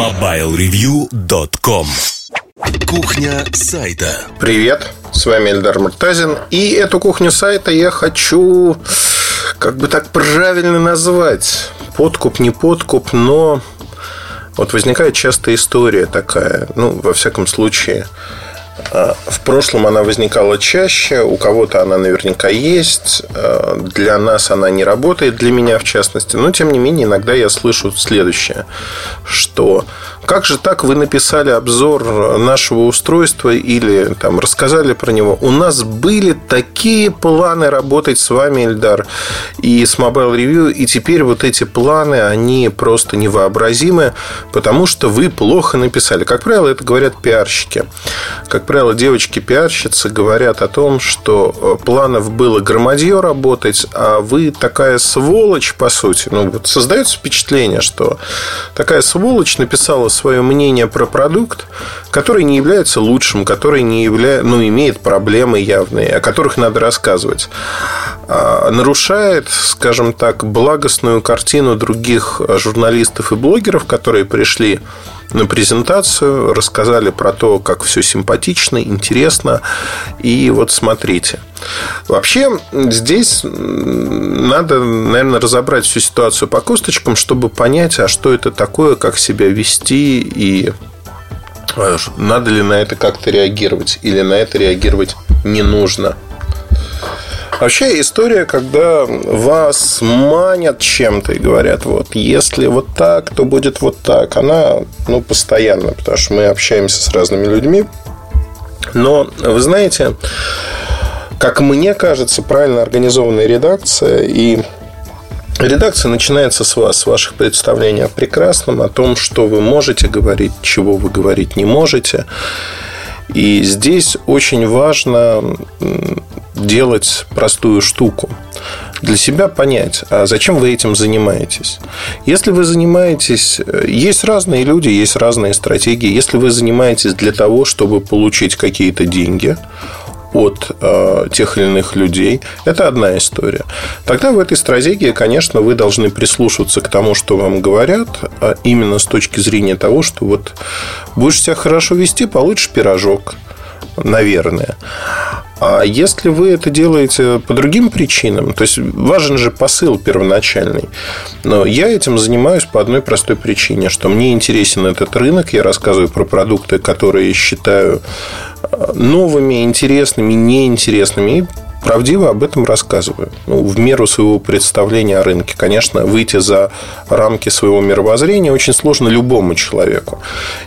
MobileReview.com Кухня сайта. Привет, с вами Эльдар Муртазин И эту кухню сайта я хочу как бы так правильно назвать. Подкуп, не подкуп, но вот возникает часто история такая Ну, во всяком случае в прошлом она возникала чаще, у кого-то она наверняка есть, а, для нас она не работает, для меня в частности. Но, тем не менее, иногда я слышу следующее, что как же так вы написали обзор нашего устройства или там рассказали про него? У нас были такие планы работать с вами, Эльдар, и с Mobile Review, и теперь вот эти планы, они просто невообразимы, потому что вы плохо написали. Как правило, это говорят пиарщики. Как правило, девочки-пиарщицы говорят о том, что э, планов было громадье работать, а вы такая сволочь, по сути. Ну, вот создается впечатление, что такая сволочь написала свое мнение про продукт, который не является лучшим, который не явля... ну, имеет проблемы явные, о которых надо рассказывать. А, нарушает, скажем так, благостную картину других журналистов и блогеров, которые пришли на презентацию, рассказали про то, как все симпатично, интересно. И вот смотрите. Вообще, здесь надо, наверное, разобрать всю ситуацию по косточкам, чтобы понять, а что это такое, как себя вести и а, надо ли на это как-то реагировать или на это реагировать не нужно. Вообще история, когда вас манят чем-то и говорят, вот, если вот так, то будет вот так, она, ну, постоянно, потому что мы общаемся с разными людьми. Но, вы знаете, как мне кажется, правильно организованная редакция и Редакция начинается с вас, с ваших представлений о прекрасном, о том, что вы можете говорить, чего вы говорить не можете. И здесь очень важно делать простую штуку. Для себя понять, а зачем вы этим занимаетесь. Если вы занимаетесь... Есть разные люди, есть разные стратегии. Если вы занимаетесь для того, чтобы получить какие-то деньги, от э, тех или иных людей, это одна история. Тогда в этой стратегии, конечно, вы должны прислушиваться к тому, что вам говорят, а именно с точки зрения того, что вот будешь себя хорошо вести, получишь пирожок, наверное. А если вы это делаете по другим причинам, то есть важен же посыл первоначальный. Но я этим занимаюсь по одной простой причине, что мне интересен этот рынок, я рассказываю про продукты, которые считаю новыми, интересными, неинтересными, и правдиво об этом рассказываю. Ну, в меру своего представления о рынке. Конечно, выйти за рамки своего мировоззрения очень сложно любому человеку.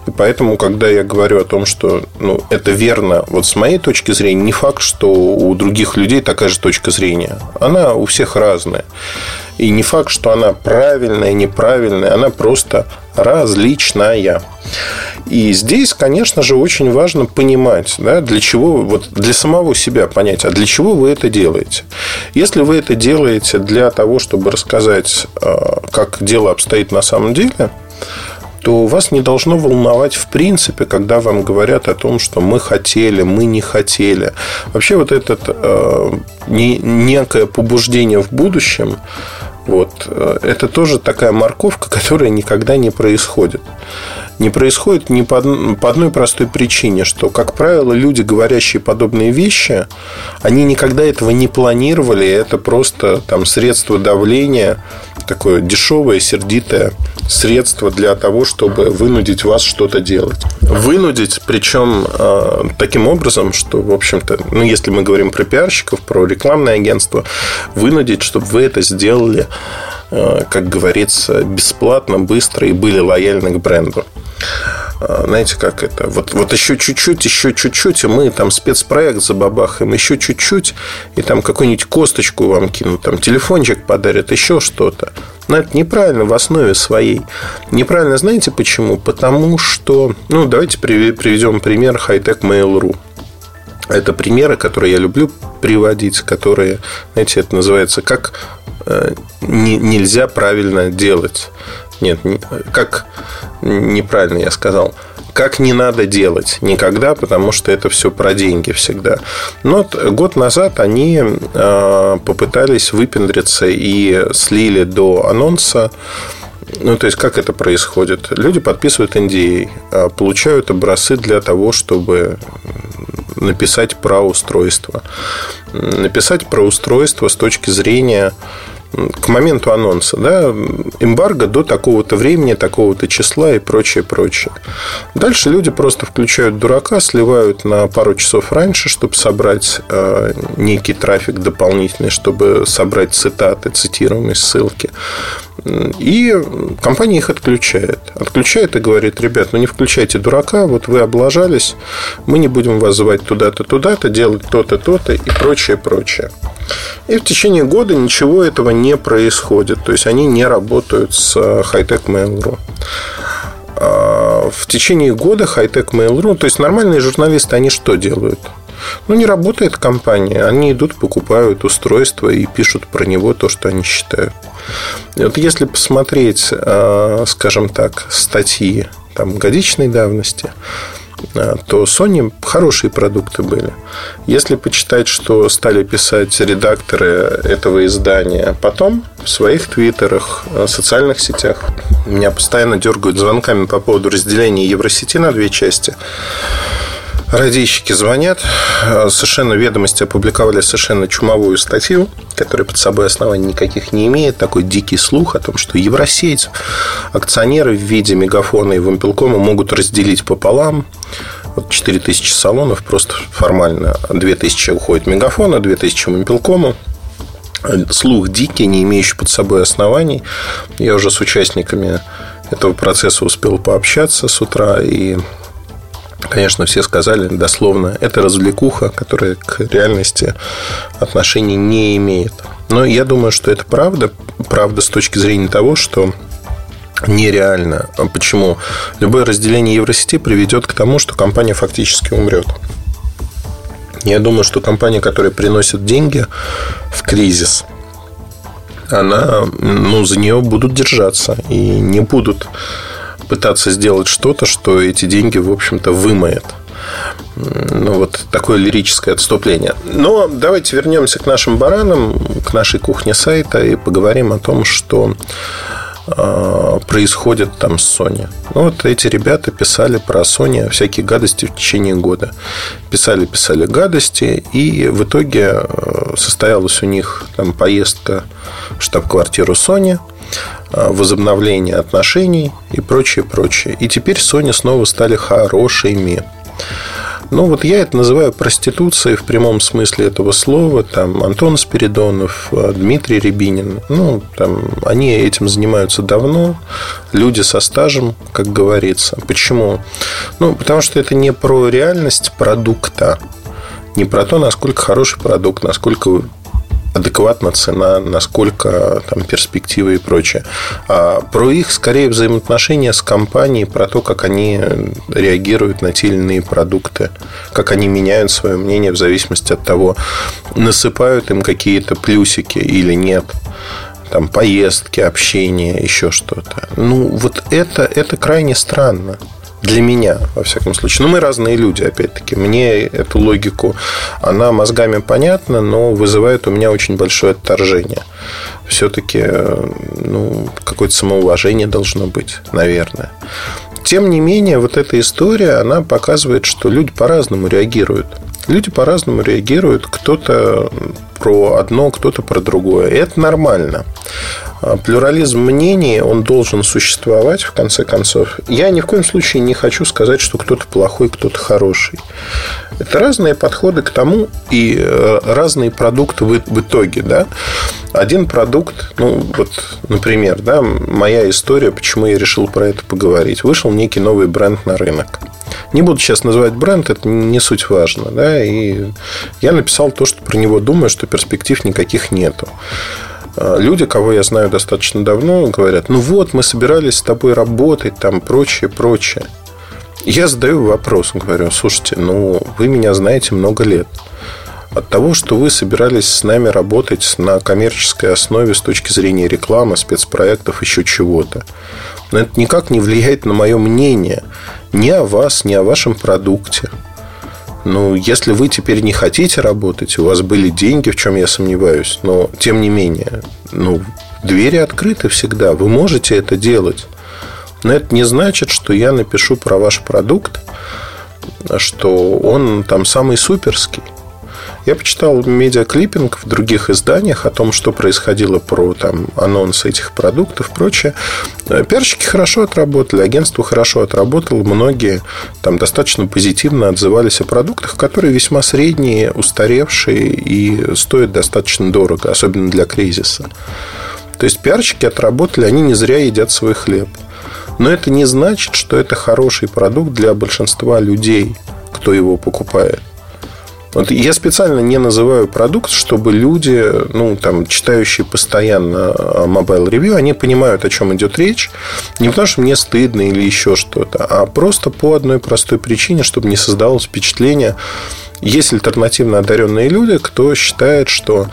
И поэтому, когда я говорю о том, что ну, это верно, вот с моей точки зрения, не факт, что у других людей такая же точка зрения. Она у всех разная. И не факт, что она правильная, неправильная, она просто различная. И здесь, конечно же, очень важно понимать, да, для чего, вот для самого себя понять, а для чего вы это делаете. Если вы это делаете для того, чтобы рассказать, а, как дело обстоит на самом деле, то вас не должно волновать в принципе, когда вам говорят о том, что мы хотели, мы не хотели. Вообще вот это э, некое побуждение в будущем, вот, э, это тоже такая морковка, которая никогда не происходит не происходит ни по, по одной простой причине, что, как правило, люди, говорящие подобные вещи, они никогда этого не планировали, это просто там средство давления, такое дешевое, сердитое средство для того, чтобы вынудить вас что-то делать. Вынудить, причем э, таким образом, что, в общем-то, ну, если мы говорим про пиарщиков, про рекламное агентство, вынудить, чтобы вы это сделали Э, как говорится, бесплатно, быстро и были лояльны к бренду. Э, знаете, как это? Вот, вот еще чуть-чуть, еще чуть-чуть, и мы там спецпроект забабахаем, еще чуть-чуть, и там какую-нибудь косточку вам кинут, там телефончик подарят, еще что-то. Но это неправильно в основе своей. Неправильно, знаете почему? Потому что, ну, давайте приведем пример Hightech Mail.ru. Это примеры, которые я люблю приводить, которые, знаете, это называется как Э, не, нельзя правильно делать. Нет, как неправильно я сказал. Как не надо делать никогда, потому что это все про деньги всегда. Но год назад они э, попытались выпендриться и слили до анонса Ну, то есть, как это происходит? Люди подписывают NDA, а получают образцы для того, чтобы написать про устройство. Написать про устройство с точки зрения к моменту анонса, да, эмбарго до такого-то времени, такого-то числа и прочее, прочее. Дальше люди просто включают дурака, сливают на пару часов раньше, чтобы собрать э, некий трафик дополнительный, чтобы собрать цитаты, цитируемые ссылки. И компания их отключает. Отключает и говорит, ребят, ну не включайте дурака, вот вы облажались, мы не будем вас звать туда-то, туда-то, делать то-то, то-то и прочее, прочее. И в течение года ничего этого не происходит. То есть они не работают с Hightech Mail.ru. А в течение года Hightech Mail.ru, то есть нормальные журналисты, они что делают? Ну, не работает компания. Они идут, покупают устройство и пишут про него то, что они считают. И вот если посмотреть, а, скажем так, статьи там, годичной давности, а, то Sony хорошие продукты были. Если почитать, что стали писать редакторы этого издания потом в своих твиттерах, а, социальных сетях, меня постоянно дергают звонками по поводу разделения Евросети на две части. Радищики звонят. Совершенно ведомости опубликовали совершенно чумовую статью, которая под собой оснований никаких не имеет. Такой дикий слух о том, что Евросеть акционеры в виде мегафона и вампелкома могут разделить пополам. Вот 4000 салонов просто формально. 2000 уходит мегафона, 2000 вампелкому слух дикий, не имеющий под собой оснований. Я уже с участниками этого процесса успел пообщаться с утра, и Конечно, все сказали дословно, это развлекуха, которая к реальности отношений не имеет. Но я думаю, что это правда. Правда с точки зрения того, что нереально. Почему? Любое разделение Евросети приведет к тому, что компания фактически умрет. Я думаю, что компания, которая приносит деньги в кризис, она, ну, за нее будут держаться и не будут пытаться сделать что-то, что эти деньги, в общем-то, вымоет. Ну, вот такое лирическое отступление. Но давайте вернемся к нашим баранам, к нашей кухне сайта и поговорим о том, что э, происходит там с Sony. Ну, вот эти ребята писали про Sony всякие гадости в течение года. Писали, писали гадости, и в итоге э, состоялась у них там поездка в штаб-квартиру Sony – возобновление отношений и прочее, прочее. И теперь Sony снова стали хорошими. Ну, вот я это называю проституцией в прямом смысле этого слова. Там Антон Спиридонов, э, Дмитрий Рябинин. Ну, там они этим занимаются давно. Люди со стажем, как говорится. Почему? Ну, потому что это не про реальность продукта. Не про то, насколько хороший продукт, насколько адекватна цена, насколько там перспективы и прочее. А про их, скорее, взаимоотношения с компанией, про то, как они реагируют на те или иные продукты, как они меняют свое мнение в зависимости от того, насыпают им какие-то плюсики или нет там поездки, общение, еще что-то. Ну, вот это, это крайне странно. Для меня, во всяком случае. Но мы разные люди, опять-таки. Мне эту логику, она мозгами понятна, но вызывает у меня очень большое отторжение. Все-таки ну, какое-то самоуважение должно быть, наверное. Тем не менее, вот эта история, она показывает, что люди по-разному реагируют. Люди по-разному реагируют. Кто-то про одно, кто-то про другое. И это нормально. А, плюрализм мнений, он должен существовать, в конце концов. Я ни в коем случае не хочу сказать, что кто-то плохой, кто-то хороший. Это разные подходы к тому и э, разные продукты в итоге. Да? Один продукт, ну, вот, например, да, моя история, почему я решил про это поговорить. Вышел некий новый бренд на рынок. Не буду сейчас называть бренд, это не суть важно. Да? И я написал то, что про него думаю, что перспектив никаких нету. А, люди, кого я знаю достаточно давно, говорят, ну вот, мы собирались с тобой работать, там, прочее, прочее. Я задаю вопрос, говорю, слушайте, ну, вы меня знаете много лет. От того, что вы собирались с нами работать на коммерческой основе с точки зрения рекламы, спецпроектов, еще чего-то. Но это никак не влияет на мое мнение ни о вас, ни о вашем продукте. Ну, если вы теперь не хотите работать, у вас были деньги, в чем я сомневаюсь, но тем не менее, ну, Двери открыты всегда. Вы можете это делать. Но это не значит, что я напишу про ваш продукт, что он там самый суперский. Я почитал медиаклиппинг в других изданиях о том, что происходило про там, анонсы этих продуктов и прочее. Э, пиарщики хорошо отработали, агентство хорошо отработало. Многие там достаточно позитивно отзывались о продуктах, которые весьма средние, устаревшие и стоят достаточно дорого, особенно для кризиса. То есть пиарщики отработали, они не зря едят свой хлеб. Но это не значит, что это хороший продукт для большинства людей, кто его покупает. Вот я специально не называю продукт, чтобы люди, ну, там, читающие постоянно Mobile Review, они понимают, о чем идет речь. Не потому, что мне стыдно или еще что-то, а просто по одной простой причине, чтобы не создавалось впечатление, есть альтернативно одаренные люди, кто считает, что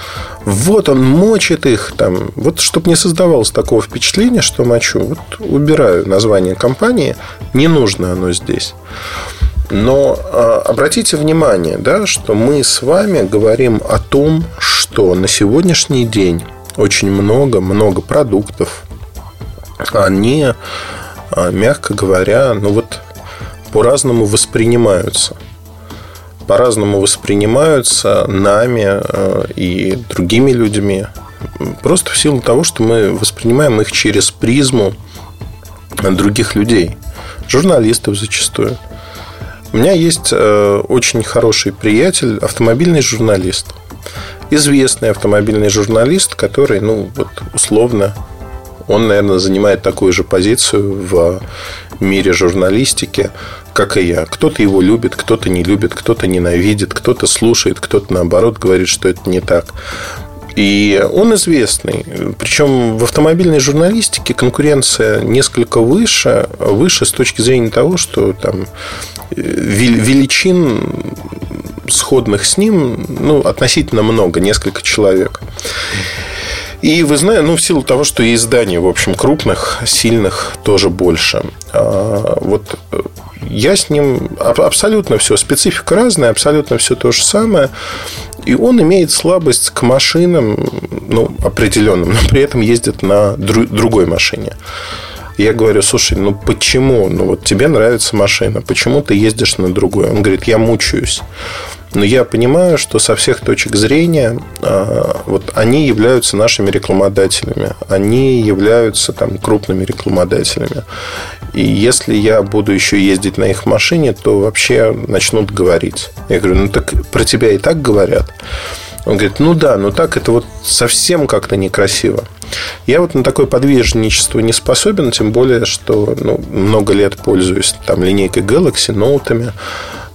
вот он мочит их там. Вот чтобы не создавалось такого впечатления, что мочу. Вот убираю название компании. Не нужно оно здесь. Но а, обратите внимание, да, что мы с вами говорим о том, что на сегодняшний день очень много-много продуктов, они, а, мягко говоря, ну вот по-разному воспринимаются. По-разному воспринимаются нами а, и другими людьми. Просто в силу того, что мы воспринимаем их через призму других людей. Журналистов зачастую – у меня есть э, очень хороший приятель, автомобильный журналист. Известный автомобильный журналист, который, ну, вот условно, он, наверное, занимает такую же позицию в мире журналистики, как и я. Кто-то его любит, кто-то не любит, кто-то ненавидит, кто-то слушает, кто-то, наоборот, говорит, что это не так. И он известный. Причем в автомобильной журналистике конкуренция несколько выше, выше с точки зрения того, что там величин сходных с ним ну, относительно много, несколько человек. И вы знаете, ну, в силу того, что и изданий, в общем, крупных, сильных тоже больше. А, вот я с ним абсолютно все, специфика разная, абсолютно все то же самое. И он имеет слабость к машинам, ну, определенным, но при этом ездит на другой машине. Я говорю, слушай, ну почему? Ну вот тебе нравится машина, почему ты ездишь на другой? Он говорит, я мучаюсь. Но я понимаю, что со всех точек зрения а, вот они являются нашими рекламодателями. Они являются там крупными рекламодателями. И если я буду еще ездить на их машине, то вообще начнут говорить. Я говорю, ну так про тебя и так говорят. Он говорит, ну да, но так это вот совсем как-то некрасиво. Я вот на такое подвижничество не способен, тем более, что ну, много лет пользуюсь там линейкой Galaxy, ноутами,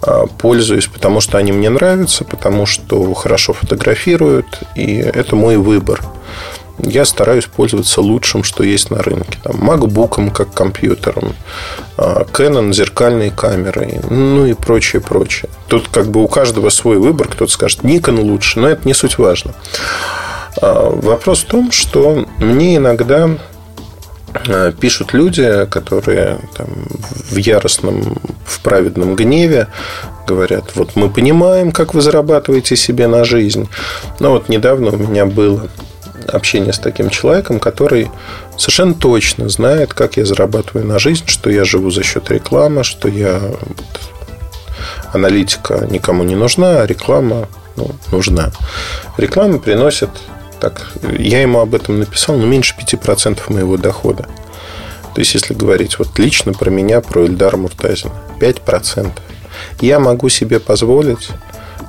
а, пользуюсь, потому что они мне нравятся, потому что хорошо фотографируют, и это мой выбор. Я стараюсь пользоваться лучшим, что есть на рынке. Там, MacBook как компьютером, а, Canon зеркальной камерой, ну и прочее, прочее. Тут как бы у каждого свой выбор. Кто-то скажет, Nikon лучше, но это не суть важно. А, вопрос в том, что мне иногда а, пишут люди, которые там, в яростном, в праведном гневе говорят, вот мы понимаем, как вы зарабатываете себе на жизнь. Но вот недавно у меня было общение с таким человеком, который совершенно точно знает, как я зарабатываю на жизнь, что я живу за счет рекламы, что я аналитика никому не нужна, а реклама ну, нужна. Реклама приносит так, я ему об этом написал, но меньше 5% моего дохода. То есть, если говорить вот лично про меня, про Эльдара Муртазина, 5%. Я могу себе позволить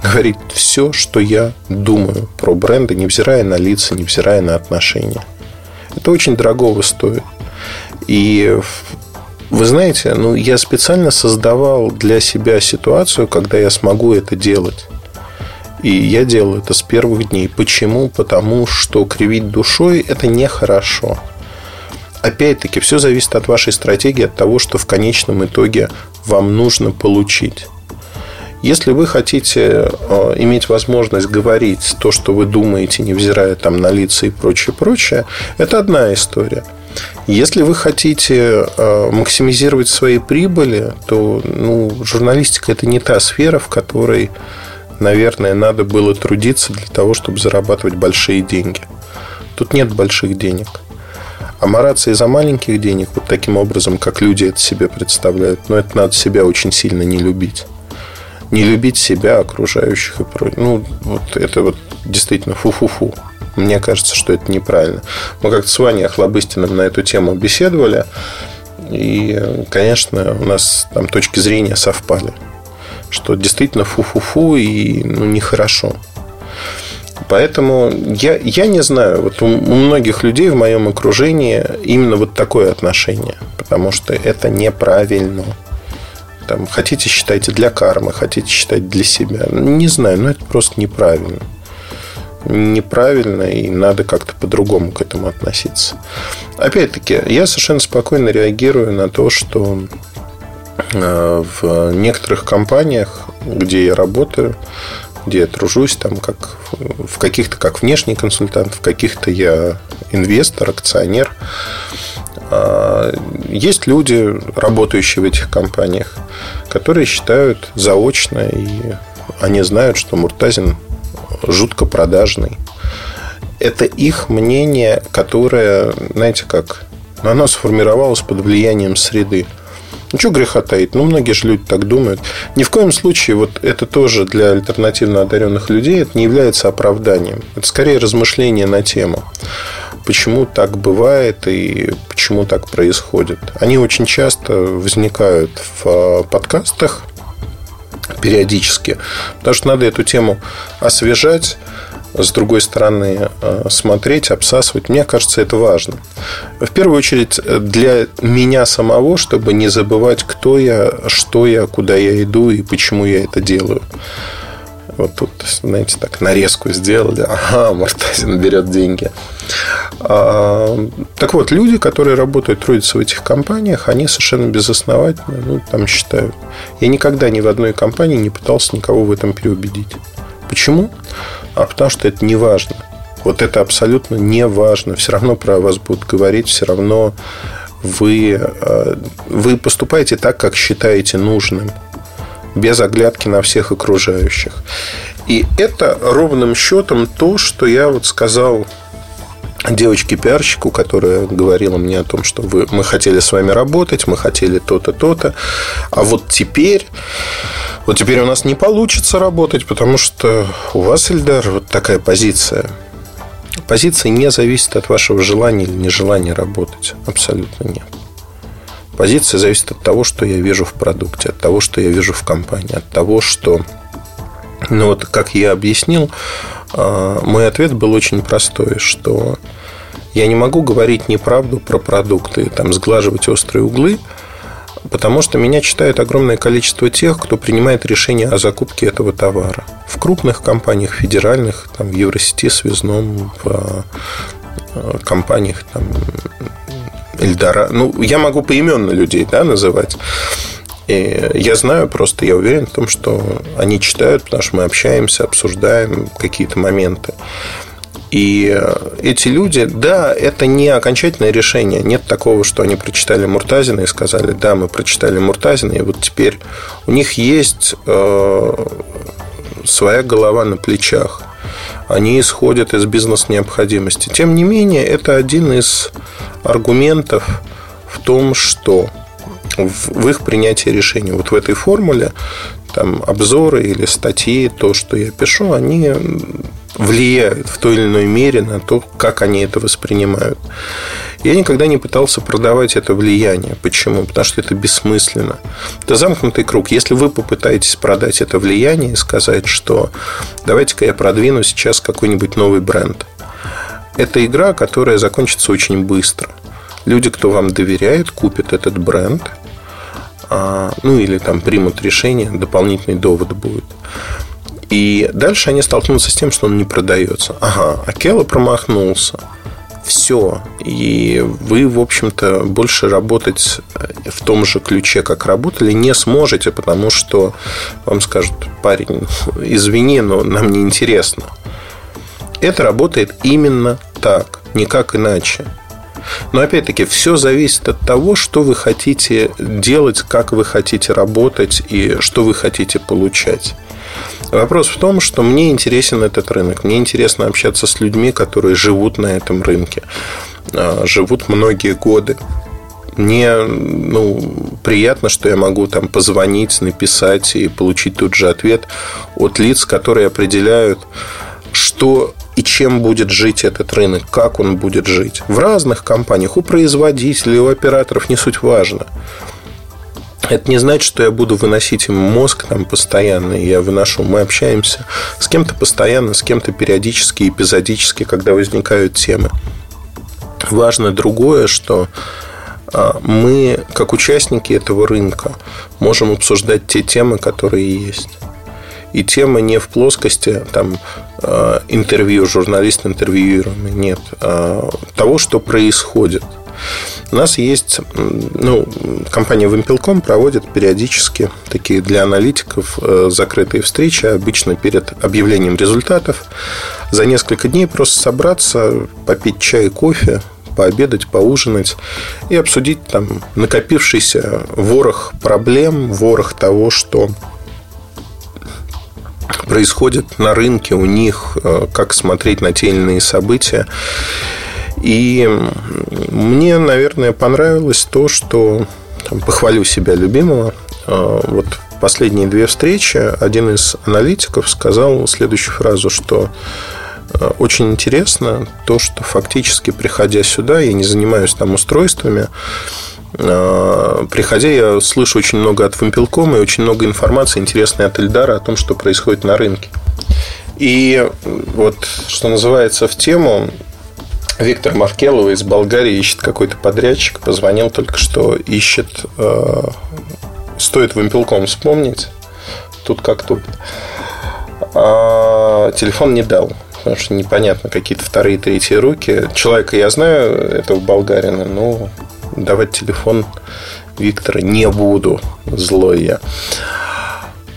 говорить все, что я думаю про бренды, невзирая на лица, невзирая на отношения. Это очень дорогого стоит. И вы знаете, ну, я специально создавал для себя ситуацию, когда я смогу это делать. И я делал это с первых дней. Почему? Потому что кривить душой – это нехорошо. Опять-таки, все зависит от вашей стратегии, от того, что в конечном итоге вам нужно получить. Если вы хотите э, иметь возможность говорить то, что вы думаете, невзирая там на лица и прочее, прочее, это одна история. Если вы хотите э, максимизировать свои прибыли, то ну, журналистика это не та сфера, в которой наверное, надо было трудиться для того, чтобы зарабатывать большие деньги. Тут нет больших денег. А мараться из-за маленьких денег, вот таким образом, как люди это себе представляют, ну, это надо себя очень сильно не любить. Не любить себя, окружающих и прочее. Ну, вот это вот действительно фу-фу-фу. Мне кажется, что это неправильно. Мы как-то с Ваней Охлобыстиным на эту тему беседовали. И, конечно, у нас там точки зрения совпали. Что действительно фу-фу-фу и ну, нехорошо. Поэтому я, я не знаю, вот у, у многих людей в моем окружении именно вот такое отношение, потому что это неправильно. Там, хотите считайте для кармы, хотите считать для себя. Не знаю, но это просто неправильно. Неправильно, и надо как-то по-другому к этому относиться. Опять-таки, я совершенно спокойно реагирую на то, что э, в некоторых компаниях, где я работаю, где я тружусь, там как в каких-то как внешний консультант, в каких-то я инвестор, акционер. А, есть люди, работающие в этих компаниях, которые считают заочно, и они знают, что Муртазин жутко продажный. Это их мнение, которое, знаете как, оно сформировалось под влиянием среды. Ничего греха таить. Ну, многие же люди так думают. Ни в коем случае вот это тоже для альтернативно одаренных людей это не является оправданием. Это скорее размышление на тему почему так бывает и почему так происходит. Они очень часто возникают в а, подкастах периодически, потому что надо эту тему освежать, с другой стороны, э, смотреть, обсасывать. Мне кажется, это важно. В первую очередь, для меня самого, чтобы не забывать, кто я, что я, куда я иду и почему я это делаю. Вот тут, знаете, так нарезку сделали. Ага, Мартазин берет деньги. А, так вот, люди, которые работают, трудятся в этих компаниях, они совершенно безосновательно, ну, там считают. Я никогда ни в одной компании не пытался никого в этом переубедить. Почему? А потому что это не важно. Вот это абсолютно не важно. Все равно про вас будут говорить, все равно вы, э, вы поступаете так, как считаете нужным, без оглядки на всех окружающих. И это ровным счетом то, что я вот сказал девочке-пиарщику, которая говорила мне о том, что вы, мы хотели с вами работать, мы хотели то-то, то-то, а вот теперь вот теперь у нас не получится работать, потому что у вас, Эльдар, вот такая позиция. Позиция не зависит от вашего желания или нежелания работать. Абсолютно нет. Позиция зависит от того, что я вижу в продукте, от того, что я вижу в компании, от того, что... Ну вот, как я объяснил, а, мой ответ был очень простой, что я не могу говорить неправду про продукты, там, сглаживать острые углы – Потому что меня читает огромное количество тех, кто принимает решение о закупке этого товара. В крупных компаниях, федеральных, там, в Евросети, Связном, в э, компаниях там, Эльдора. Ну, я могу поименно людей да, называть. И я знаю просто, я уверен в том, что они читают, потому что мы общаемся, обсуждаем какие-то моменты. И эти люди, да, это не окончательное решение. Нет такого, что они прочитали Муртазина и сказали, да, мы прочитали Муртазина, и вот теперь у них есть э, своя голова на плечах. Они исходят из бизнес-необходимости. Тем не менее, это один из аргументов в том, что в их принятии решений. Вот в этой формуле там обзоры или статьи, то, что я пишу, они влияют в той или иной мере на то, как они это воспринимают. Я никогда не пытался продавать это влияние. Почему? Потому что это бессмысленно. Это замкнутый круг. Если вы попытаетесь продать это влияние и сказать, что давайте-ка я продвину сейчас какой-нибудь новый бренд. Это игра, которая закончится очень быстро. Люди, кто вам доверяет, купят этот бренд, а, ну или там примут решение, дополнительный довод будет. И дальше они столкнутся с тем, что он не продается. Ага, Акела промахнулся. Все. И вы, в общем-то, больше работать в том же ключе, как работали, не сможете, потому что вам скажут, парень, извини, но нам не интересно. Это работает именно так, никак иначе. Но опять-таки, все зависит от того, что вы хотите делать, как вы хотите работать и что вы хотите получать. Вопрос в том, что мне интересен этот рынок. Мне интересно общаться с людьми, которые живут на этом рынке, а, живут многие годы. Мне ну, приятно, что я могу там позвонить, написать и получить тут же ответ от лиц, которые определяют, что и чем будет жить этот рынок, как он будет жить. В разных компаниях, у производителей, у операторов не суть важно. Это не значит, что я буду выносить им мозг там постоянно, и я выношу. Мы общаемся с кем-то постоянно, с кем-то периодически, эпизодически, когда возникают темы. Важно другое, что а, мы, как участники этого рынка, можем обсуждать те темы, которые есть. И тема не в плоскости там, а, интервью, журналист интервьюируемый, нет. А того, что происходит – у нас есть, ну, компания Wimpel.com проводит периодически такие для аналитиков э, закрытые встречи, обычно перед объявлением результатов. За несколько дней просто собраться, попить чай, кофе, пообедать, поужинать и обсудить там накопившийся ворох проблем, ворох того, что происходит на рынке у них, э, как смотреть на те или иные события. И мне, наверное, понравилось то, что там, похвалю себя любимого. А, вот последние две встречи один из аналитиков сказал следующую фразу, что а, очень интересно то, что фактически, приходя сюда, я не занимаюсь там устройствами, а, Приходя, я слышу очень много от Вимпелкома и очень много информации интересной от Эльдара о том, что происходит на рынке. И вот, что называется, в тему Виктор Маркелова из Болгарии ищет какой-то подрядчик. Позвонил только что, ищет... Э, стоит вымпелком вспомнить. Тут как тут. А телефон не дал. Потому что непонятно, какие-то вторые, третьи руки. Человека я знаю, этого болгарина, но давать телефон Виктора не буду. Злой я.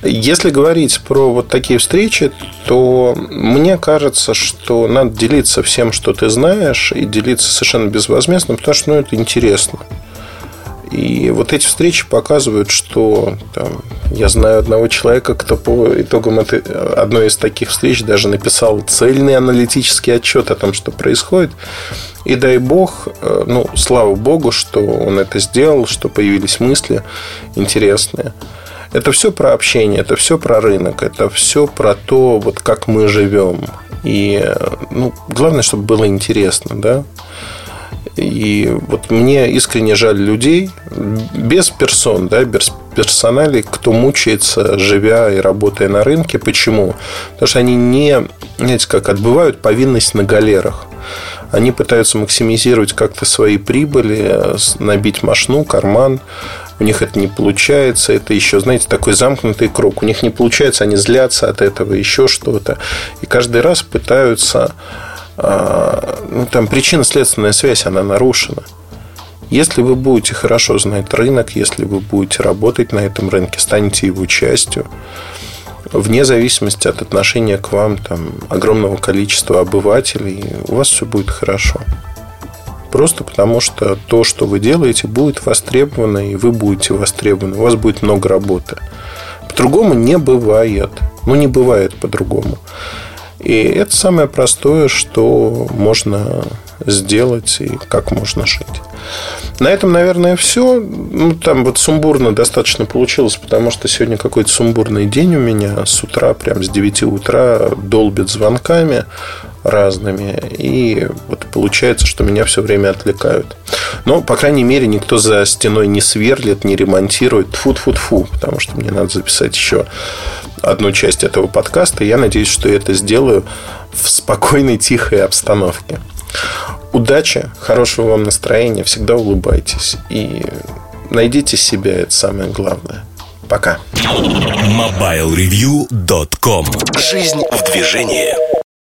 Если говорить про вот такие встречи, то мне кажется, что надо делиться всем, что ты знаешь, и делиться совершенно безвозмездно, потому что ну, это интересно. И вот эти встречи показывают, что там, я знаю одного человека, кто по итогам этой, одной из таких встреч даже написал цельный аналитический отчет о том, что происходит. И дай бог, э, ну, слава богу, что он это сделал, что появились мысли интересные. Это все про общение, это все про рынок, это все про то, вот как мы живем. И ну, главное, чтобы было интересно, да. И вот мне искренне жаль людей без персон, да, без персоналей, кто мучается, живя и работая на рынке. Почему? Потому что они не, знаете, как отбывают повинность на галерах. Они пытаются максимизировать как-то свои прибыли, набить машну, карман, у них это не получается, это еще, знаете, такой замкнутый круг. У них не получается, они злятся от этого, еще что-то. И каждый раз пытаются... А, ну, там причинно-следственная связь, она нарушена. Если вы будете хорошо знать рынок, если вы будете работать на этом рынке, станете его частью, вне зависимости от отношения к вам там, огромного количества обывателей, у вас все будет хорошо. Просто потому, что то, что вы делаете, будет востребовано, и вы будете востребованы. У вас будет много работы. По-другому не бывает. Ну, не бывает по-другому. И это самое простое, что можно сделать и как можно жить. На этом, наверное, все. Ну, там вот сумбурно достаточно получилось, потому что сегодня какой-то сумбурный день у меня. С утра, прям с 9 утра долбит звонками разными. И вот получается, что меня все время отвлекают. Но, по крайней мере, никто за стеной не сверлит, не ремонтирует. фу фу фу потому что мне надо записать еще одну часть этого подкаста. Я надеюсь, что я это сделаю в спокойной, тихой обстановке. Удачи, хорошего вам настроения, всегда улыбайтесь и найдите себя, это самое главное. Пока. MobileReview.com Жизнь в движении.